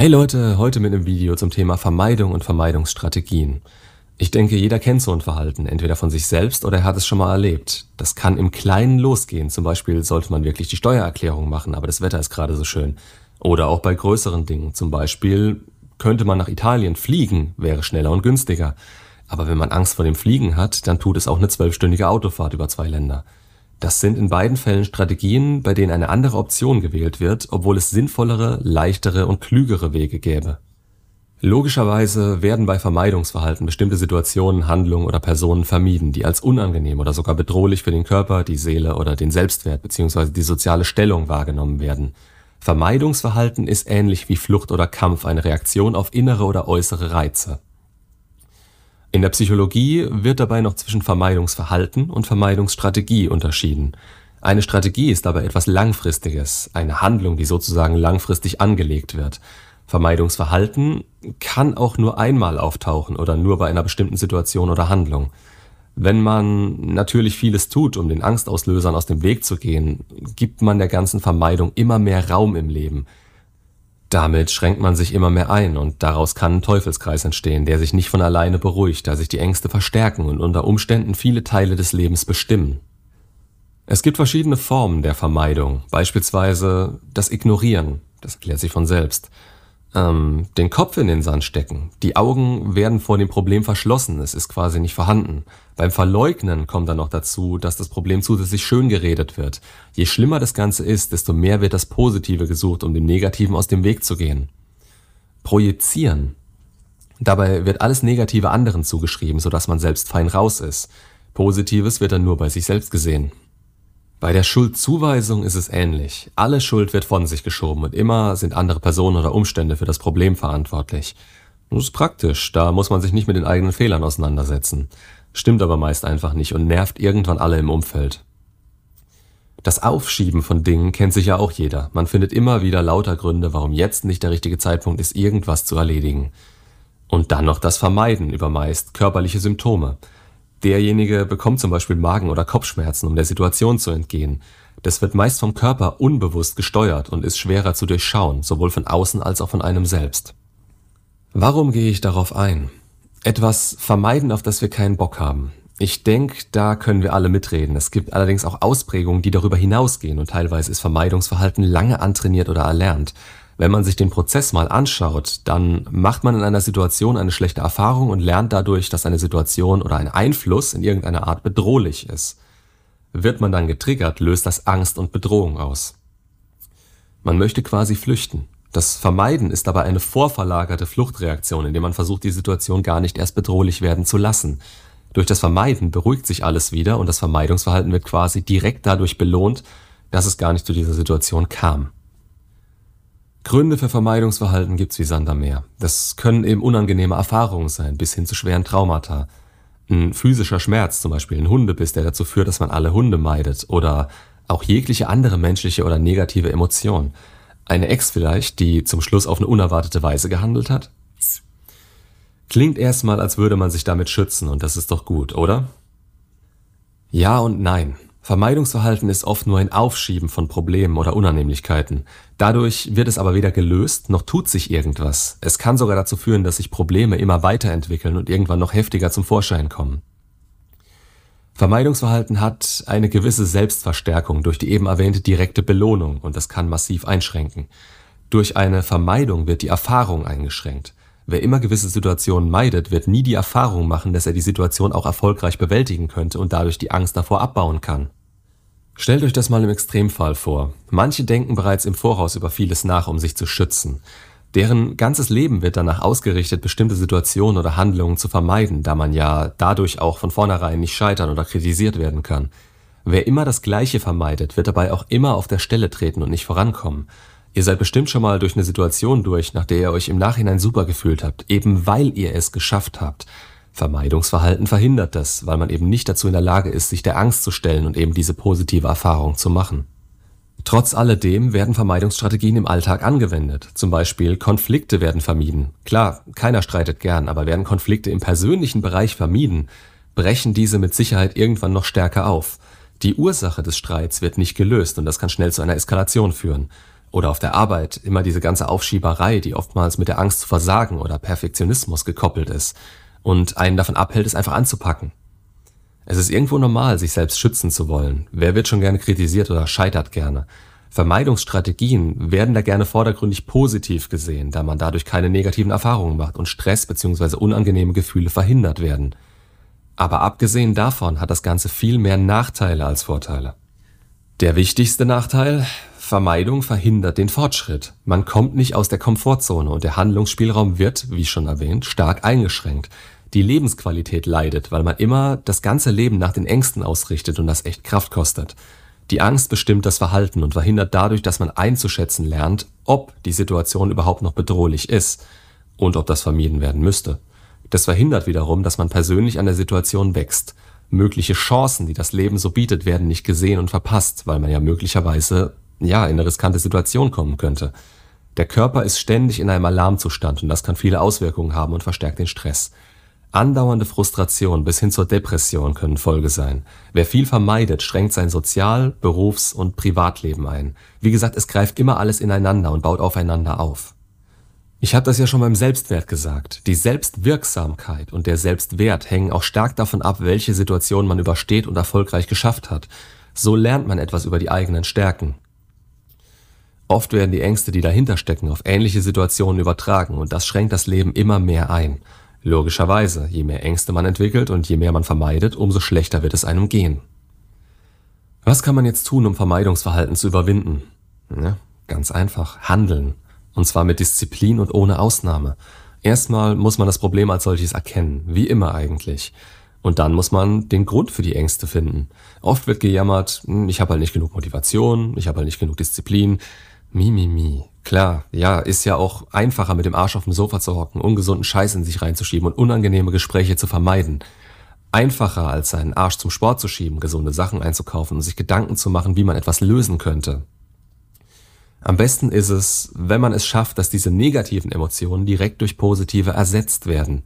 Hey Leute, heute mit einem Video zum Thema Vermeidung und Vermeidungsstrategien. Ich denke, jeder kennt so ein Verhalten, entweder von sich selbst oder er hat es schon mal erlebt. Das kann im Kleinen losgehen. Zum Beispiel sollte man wirklich die Steuererklärung machen, aber das Wetter ist gerade so schön. Oder auch bei größeren Dingen. Zum Beispiel könnte man nach Italien fliegen, wäre schneller und günstiger. Aber wenn man Angst vor dem Fliegen hat, dann tut es auch eine zwölfstündige Autofahrt über zwei Länder. Das sind in beiden Fällen Strategien, bei denen eine andere Option gewählt wird, obwohl es sinnvollere, leichtere und klügere Wege gäbe. Logischerweise werden bei Vermeidungsverhalten bestimmte Situationen, Handlungen oder Personen vermieden, die als unangenehm oder sogar bedrohlich für den Körper, die Seele oder den Selbstwert bzw. die soziale Stellung wahrgenommen werden. Vermeidungsverhalten ist ähnlich wie Flucht oder Kampf eine Reaktion auf innere oder äußere Reize in der Psychologie wird dabei noch zwischen Vermeidungsverhalten und Vermeidungsstrategie unterschieden. Eine Strategie ist aber etwas Langfristiges, eine Handlung, die sozusagen langfristig angelegt wird. Vermeidungsverhalten kann auch nur einmal auftauchen oder nur bei einer bestimmten Situation oder Handlung. Wenn man natürlich vieles tut, um den Angstauslösern aus dem Weg zu gehen, gibt man der ganzen Vermeidung immer mehr Raum im Leben – damit schränkt man sich immer mehr ein und daraus kann ein Teufelskreis entstehen, der sich nicht von alleine beruhigt, da sich die Ängste verstärken und unter Umständen viele Teile des Lebens bestimmen. Es gibt verschiedene Formen der Vermeidung, beispielsweise das Ignorieren, das erklärt sich von selbst, ähm, den Kopf in den Sand stecken. Die Augen werden vor dem Problem verschlossen, es ist quasi nicht vorhanden. Beim Verleugnen kommt dann noch dazu, dass das Problem zusätzlich schön geredet wird. Je schlimmer das Ganze ist, desto mehr wird das Positive gesucht, um dem Negativen aus dem Weg zu gehen. Projizieren. Dabei wird alles Negative anderen zugeschrieben, sodass man selbst fein raus ist. Positives wird dann nur bei sich selbst gesehen. Bei der Schuldzuweisung ist es ähnlich. Alle Schuld wird von sich geschoben und immer sind andere Personen oder Umstände für das Problem verantwortlich. Das ist praktisch, da muss man sich nicht mit den eigenen Fehlern auseinandersetzen. Stimmt aber meist einfach nicht und nervt irgendwann alle im Umfeld. Das Aufschieben von Dingen kennt sicher auch jeder. Man findet immer wieder lauter Gründe, warum jetzt nicht der richtige Zeitpunkt ist, irgendwas zu erledigen. Und dann noch das Vermeiden über meist körperliche Symptome. Derjenige bekommt zum Beispiel Magen- oder Kopfschmerzen, um der Situation zu entgehen. Das wird meist vom Körper unbewusst gesteuert und ist schwerer zu durchschauen, sowohl von außen als auch von einem selbst. Warum gehe ich darauf ein? Etwas vermeiden, auf das wir keinen Bock haben. Ich denke, da können wir alle mitreden. Es gibt allerdings auch Ausprägungen, die darüber hinausgehen und teilweise ist Vermeidungsverhalten lange antrainiert oder erlernt. Wenn man sich den Prozess mal anschaut, dann macht man in einer Situation eine schlechte Erfahrung und lernt dadurch, dass eine Situation oder ein Einfluss in irgendeiner Art bedrohlich ist. Wird man dann getriggert, löst das Angst und Bedrohung aus. Man möchte quasi flüchten. Das Vermeiden ist aber eine vorverlagerte Fluchtreaktion, indem man versucht, die Situation gar nicht erst bedrohlich werden zu lassen. Durch das Vermeiden beruhigt sich alles wieder und das Vermeidungsverhalten wird quasi direkt dadurch belohnt, dass es gar nicht zu dieser Situation kam. Gründe für Vermeidungsverhalten gibt's wie Sand am Meer. Das können eben unangenehme Erfahrungen sein, bis hin zu schweren Traumata. Ein physischer Schmerz, zum Beispiel ein Hundebiss, der dazu führt, dass man alle Hunde meidet. Oder auch jegliche andere menschliche oder negative Emotion. Eine Ex vielleicht, die zum Schluss auf eine unerwartete Weise gehandelt hat? Klingt erstmal, als würde man sich damit schützen und das ist doch gut, oder? Ja und nein. Vermeidungsverhalten ist oft nur ein Aufschieben von Problemen oder Unannehmlichkeiten. Dadurch wird es aber weder gelöst, noch tut sich irgendwas. Es kann sogar dazu führen, dass sich Probleme immer weiterentwickeln und irgendwann noch heftiger zum Vorschein kommen. Vermeidungsverhalten hat eine gewisse Selbstverstärkung durch die eben erwähnte direkte Belohnung und das kann massiv einschränken. Durch eine Vermeidung wird die Erfahrung eingeschränkt. Wer immer gewisse Situationen meidet, wird nie die Erfahrung machen, dass er die Situation auch erfolgreich bewältigen könnte und dadurch die Angst davor abbauen kann. Stellt euch das mal im Extremfall vor. Manche denken bereits im Voraus über vieles nach, um sich zu schützen. Deren ganzes Leben wird danach ausgerichtet, bestimmte Situationen oder Handlungen zu vermeiden, da man ja dadurch auch von vornherein nicht scheitern oder kritisiert werden kann. Wer immer das Gleiche vermeidet, wird dabei auch immer auf der Stelle treten und nicht vorankommen. Ihr seid bestimmt schon mal durch eine Situation durch, nach der ihr euch im Nachhinein super gefühlt habt, eben weil ihr es geschafft habt. Vermeidungsverhalten verhindert das, weil man eben nicht dazu in der Lage ist, sich der Angst zu stellen und eben diese positive Erfahrung zu machen. Trotz alledem werden Vermeidungsstrategien im Alltag angewendet. Zum Beispiel Konflikte werden vermieden. Klar, keiner streitet gern, aber werden Konflikte im persönlichen Bereich vermieden, brechen diese mit Sicherheit irgendwann noch stärker auf. Die Ursache des Streits wird nicht gelöst und das kann schnell zu einer Eskalation führen. Oder auf der Arbeit immer diese ganze Aufschieberei, die oftmals mit der Angst zu versagen oder Perfektionismus gekoppelt ist und einen davon abhält, es einfach anzupacken. Es ist irgendwo normal, sich selbst schützen zu wollen. Wer wird schon gerne kritisiert oder scheitert gerne? Vermeidungsstrategien werden da gerne vordergründig positiv gesehen, da man dadurch keine negativen Erfahrungen macht und Stress bzw. unangenehme Gefühle verhindert werden. Aber abgesehen davon hat das Ganze viel mehr Nachteile als Vorteile. Der wichtigste Nachteil? Vermeidung verhindert den Fortschritt. Man kommt nicht aus der Komfortzone und der Handlungsspielraum wird, wie schon erwähnt, stark eingeschränkt. Die Lebensqualität leidet, weil man immer das ganze Leben nach den Ängsten ausrichtet und das echt Kraft kostet. Die Angst bestimmt das Verhalten und verhindert dadurch, dass man einzuschätzen lernt, ob die Situation überhaupt noch bedrohlich ist und ob das vermieden werden müsste. Das verhindert wiederum, dass man persönlich an der Situation wächst. Mögliche Chancen, die das Leben so bietet, werden nicht gesehen und verpasst, weil man ja möglicherweise ja in eine riskante Situation kommen könnte. Der Körper ist ständig in einem Alarmzustand und das kann viele Auswirkungen haben und verstärkt den Stress. Andauernde Frustration bis hin zur Depression können Folge sein. Wer viel vermeidet, schränkt sein Sozial-, Berufs- und Privatleben ein. Wie gesagt, es greift immer alles ineinander und baut aufeinander auf. Ich habe das ja schon beim Selbstwert gesagt. Die Selbstwirksamkeit und der Selbstwert hängen auch stark davon ab, welche Situation man übersteht und erfolgreich geschafft hat. So lernt man etwas über die eigenen Stärken. Oft werden die Ängste, die dahinter stecken, auf ähnliche Situationen übertragen und das schränkt das Leben immer mehr ein. Logischerweise, je mehr Ängste man entwickelt und je mehr man vermeidet, umso schlechter wird es einem gehen. Was kann man jetzt tun, um Vermeidungsverhalten zu überwinden? Ja, ganz einfach, handeln. Und zwar mit Disziplin und ohne Ausnahme. Erstmal muss man das Problem als solches erkennen, wie immer eigentlich. Und dann muss man den Grund für die Ängste finden. Oft wird gejammert, hm, ich habe halt nicht genug Motivation, ich habe halt nicht genug Disziplin. Mi, mi, mi. Klar, ja, ist ja auch einfacher mit dem Arsch auf dem Sofa zu hocken, ungesunden Scheiß in sich reinzuschieben und unangenehme Gespräche zu vermeiden. Einfacher als seinen Arsch zum Sport zu schieben, gesunde Sachen einzukaufen und sich Gedanken zu machen, wie man etwas lösen könnte. Am besten ist es, wenn man es schafft, dass diese negativen Emotionen direkt durch positive ersetzt werden.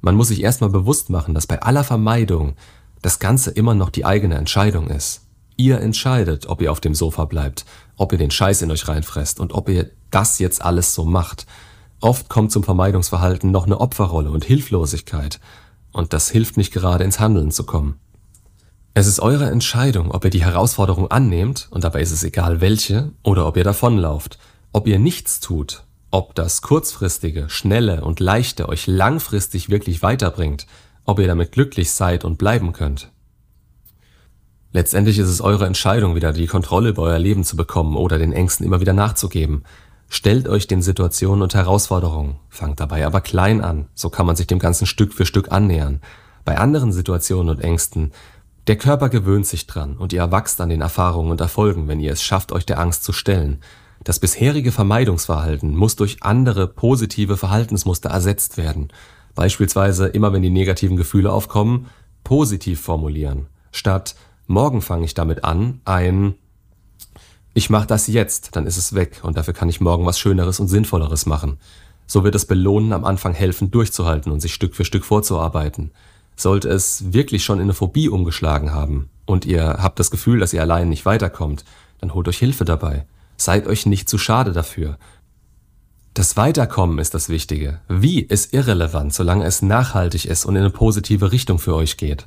Man muss sich erstmal bewusst machen, dass bei aller Vermeidung das Ganze immer noch die eigene Entscheidung ist. Ihr entscheidet, ob ihr auf dem Sofa bleibt, ob ihr den Scheiß in euch reinfresst und ob ihr das jetzt alles so macht. Oft kommt zum Vermeidungsverhalten noch eine Opferrolle und Hilflosigkeit. Und das hilft nicht gerade ins Handeln zu kommen. Es ist eure Entscheidung, ob ihr die Herausforderung annehmt, und dabei ist es egal welche, oder ob ihr davonlauft. Ob ihr nichts tut, ob das kurzfristige, schnelle und leichte euch langfristig wirklich weiterbringt, ob ihr damit glücklich seid und bleiben könnt. Letztendlich ist es eure Entscheidung, wieder die Kontrolle über euer Leben zu bekommen oder den Ängsten immer wieder nachzugeben. Stellt euch den Situationen und Herausforderungen, fangt dabei aber klein an, so kann man sich dem Ganzen Stück für Stück annähern. Bei anderen Situationen und Ängsten, der Körper gewöhnt sich dran und ihr erwachst an den Erfahrungen und Erfolgen, wenn ihr es schafft, euch der Angst zu stellen. Das bisherige Vermeidungsverhalten muss durch andere positive Verhaltensmuster ersetzt werden. Beispielsweise immer wenn die negativen Gefühle aufkommen, positiv formulieren. Statt morgen fange ich damit an, ein ich mache das jetzt, dann ist es weg und dafür kann ich morgen was Schöneres und Sinnvolleres machen. So wird das Belohnen am Anfang helfen, durchzuhalten und sich Stück für Stück vorzuarbeiten. Sollte es wirklich schon in eine Phobie umgeschlagen haben und ihr habt das Gefühl, dass ihr allein nicht weiterkommt, dann holt euch Hilfe dabei. Seid euch nicht zu schade dafür. Das Weiterkommen ist das Wichtige. Wie ist irrelevant, solange es nachhaltig ist und in eine positive Richtung für euch geht.